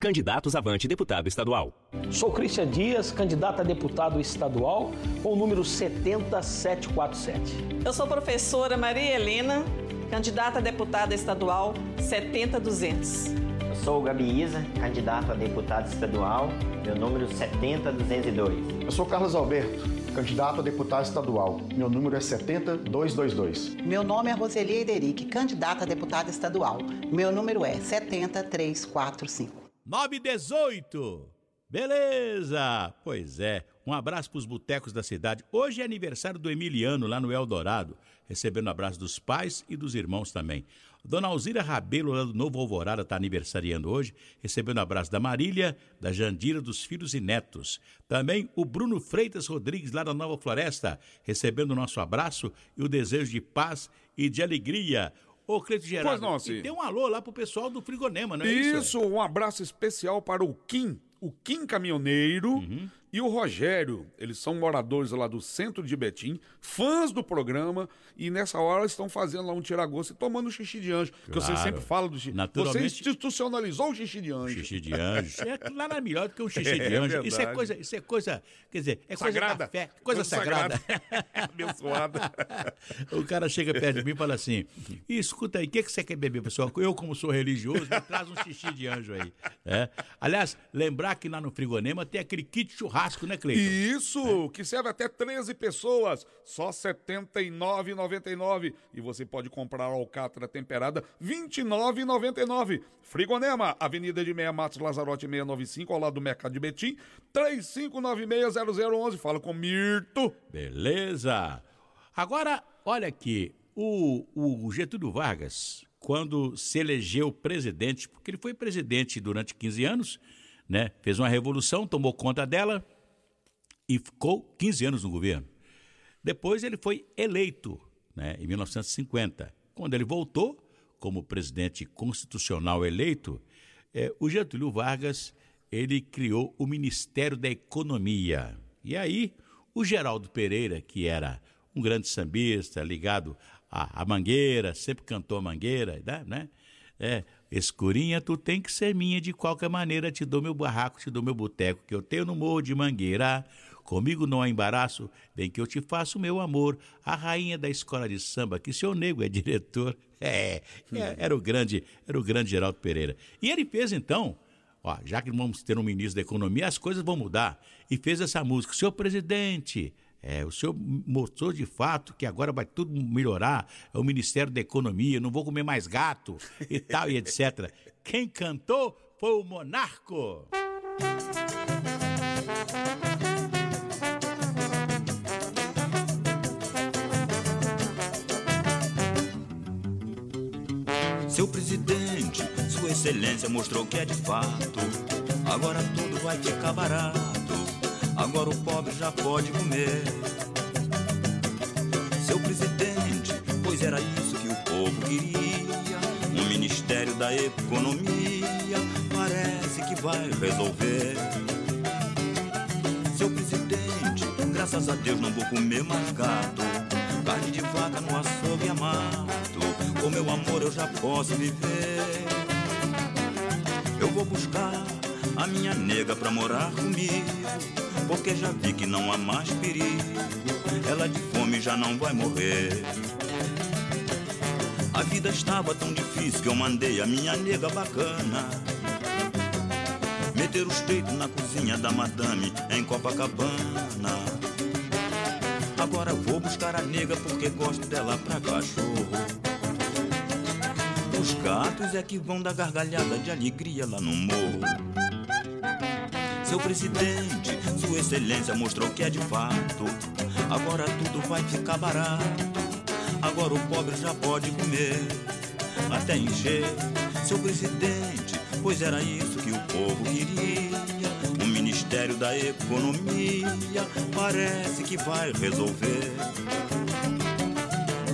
Candidatos Avante Deputado Estadual.
Sou Cristian Dias, candidato a deputado estadual, com o número 70747.
Eu sou professora Maria Helena, candidata a deputada estadual 70200.
Eu sou o Gabi Isa, candidato a deputado estadual, meu número 70202.
Eu sou Carlos Alberto, candidato a deputado estadual. Meu número é 70222.
Meu nome é Roseli Eideric, candidata a deputada estadual. Meu número é 70345.
918. Beleza! Pois é, um abraço para os botecos da cidade. Hoje é aniversário do Emiliano, lá no Eldorado, recebendo um abraço dos pais e dos irmãos também. Dona Alzira Rabelo, lá do Novo Alvorada, está aniversariando hoje, recebendo um abraço da Marília, da Jandira, dos filhos e netos. Também o Bruno Freitas Rodrigues, lá da Nova Floresta, recebendo o nosso abraço e o desejo de paz e de alegria. Ô, Cleito Gerardo,
Pois não,
e tem um alô lá pro pessoal do Frigonema, não é isso?
Isso, um abraço especial para o Kim, o Kim Caminhoneiro, e o Rogério. Eles são moradores lá do centro de Betim, fãs do programa, e nessa hora estão fazendo lá um tiragosto e tomando xixi de anjo. Que você
Claro.
sempre fala do xixi.
Naturalmente-
Você institucionalizou o xixi de anjo.
Xixi de anjo. É nada melhor do que um xixi de
É
anjo. isso é coisa, isso é coisa, quer dizer, é coisa
Sagrada.
da fé, coisa,
Coisa
sagrada.
Abençoada.
o cara chega perto de mim e fala assim: "E escuta aí, o que, que você quer beber, pessoal? Eu, como sou religioso, me traz um xixi de anjo aí. É. Aliás, lembrar que lá no Frigonema tem aquele kit churrasco, né, Cleiton?
Isso, que serve até 13 pessoas, só R$ 79,99. E você pode comprar alcatra temperada R$ 29,99. Frigonema, Avenida de Meia Matos Lazarote 695, ao lado do Mercado de Betim, 35960011. Fala com Mirto.
Beleza. Agora, olha aqui, o, o Getúlio Vargas, quando se elegeu presidente, porque ele foi presidente durante 15 anos, né? Fez uma revolução, tomou conta dela e ficou 15 anos no governo. Depois ele foi eleito, né, em 1950. Quando ele voltou como presidente constitucional eleito, eh, o Getúlio Vargas ele criou o Ministério da Economia. E aí o Geraldo Pereira, que era um grande sambista ligado à, à Mangueira, sempre cantou a Mangueira, né? É, escurinha, tu tem que ser minha de qualquer maneira, te dou meu barraco, te dou meu boteco, que eu tenho no morro de Mangueira. Comigo não há embaraço, vem que eu te faço meu amor. A rainha da escola de samba, que seu nego é diretor. É, é, era o grande, era o grande Geraldo Pereira. E ele fez então, ó, já que vamos ter um ministro da economia, as coisas vão mudar. E fez essa música, senhor presidente, é, o senhor mostrou de fato que agora vai tudo melhorar, é o Ministério da Economia, não vou comer mais gato e tal e etc. Quem cantou foi o Monarco.
Seu presidente, Sua Excelência mostrou que é de fato. Agora tudo vai ficar barato. Agora o pobre já pode comer. Seu presidente, pois era isso que o povo queria. Um Ministério da Economia parece que vai resolver. Seu presidente, graças a Deus não vou comer mais gato. Carne de vaca no açougue amado. Com meu amor eu já posso viver. Eu vou buscar a minha nega pra morar comigo. Porque já vi que não há mais perigo. Ela de fome já não vai morrer. A vida estava tão difícil que eu mandei a minha nega bacana. Meter os peitos na cozinha da madame em Copacabana. Agora vou buscar a nega porque gosto dela pra cachorro. Os gatos é que vão dar gargalhada de alegria lá no morro. Seu presidente, Sua Excelência mostrou que é de fato. Agora tudo vai ficar barato. Agora o pobre já pode comer até encher. Seu presidente, pois era isso que o povo queria. Um Ministério da Economia parece que vai resolver.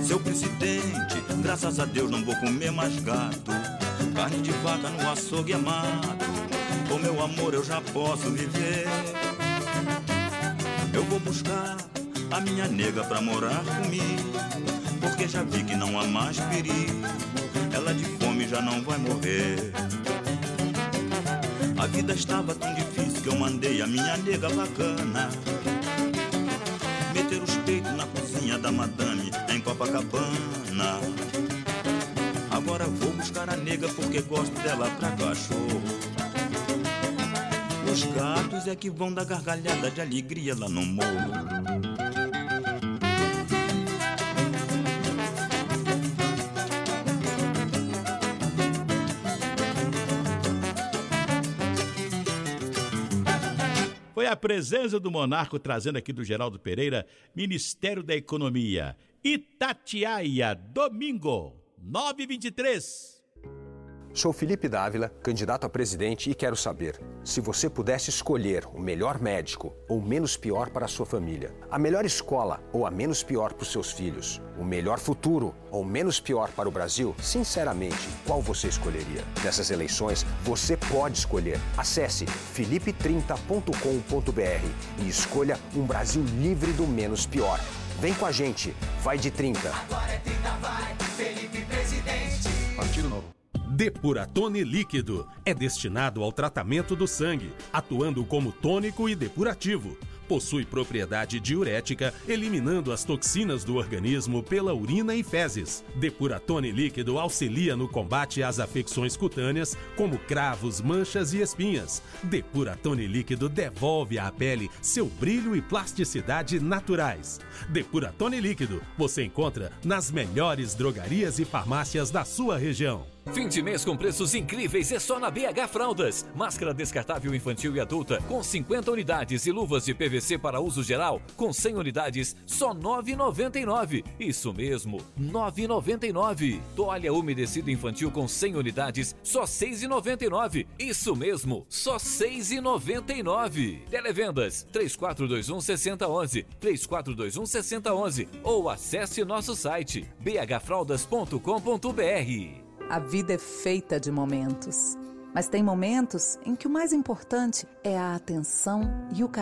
Seu presidente, graças a Deus não vou comer mais gato. Carne de vaca no açougue é. Meu amor eu já posso viver. Eu vou buscar a minha nega pra morar comigo. Porque já vi que não há mais perigo. Ela de fome já não vai morrer. A vida estava tão difícil que eu mandei a minha nega bacana. Meter os peitos na cozinha da madame em Copacabana. Agora vou buscar a nega porque gosto dela pra cachorro. Os gatos é que vão dar gargalhada de alegria lá no morro.
Foi a presença do Monarco trazendo aqui do Geraldo Pereira, Ministério da Economia. Itatiaia, domingo, 9h23.
Sou Felipe Dávila, candidato a presidente, e quero saber: se você pudesse escolher o melhor médico ou o menos pior para a sua família, a melhor escola ou a menos pior para os seus filhos, o melhor futuro ou o menos pior para o Brasil, sinceramente, qual você escolheria? Nessas eleições, você pode escolher. Acesse felipe30.com.br e escolha um Brasil livre do menos pior. Vem com a gente, vai de 30.
Agora é 30, vai, Felipe Presidente.
Partido Novo.
Depuratone líquido é destinado ao tratamento do sangue, atuando como tônico e depurativo. Possui propriedade diurética, eliminando as toxinas do organismo pela urina e fezes. Depuratone líquido auxilia no combate às afecções cutâneas, como cravos, manchas e espinhas. Depuratone líquido devolve à pele seu brilho e plasticidade naturais. Depuratone líquido você encontra nas melhores drogarias e farmácias da sua região.
Fim de mês com preços incríveis é só na BH Fraldas. Máscara descartável infantil e adulta com 50 unidades e luvas de PVC para uso geral com 100 unidades, só R$ 9,99. Isso mesmo, R$ 9,99. Toalha umedecida infantil com 100 unidades, só R$ 6,99. Isso mesmo, só R$ 6,99. Televendas 3421 6011, 3421 6011 ou acesse nosso site bhfraldas.com.br.
A vida é feita de momentos. Mas tem momentos em que o mais importante é a atenção e o carinho.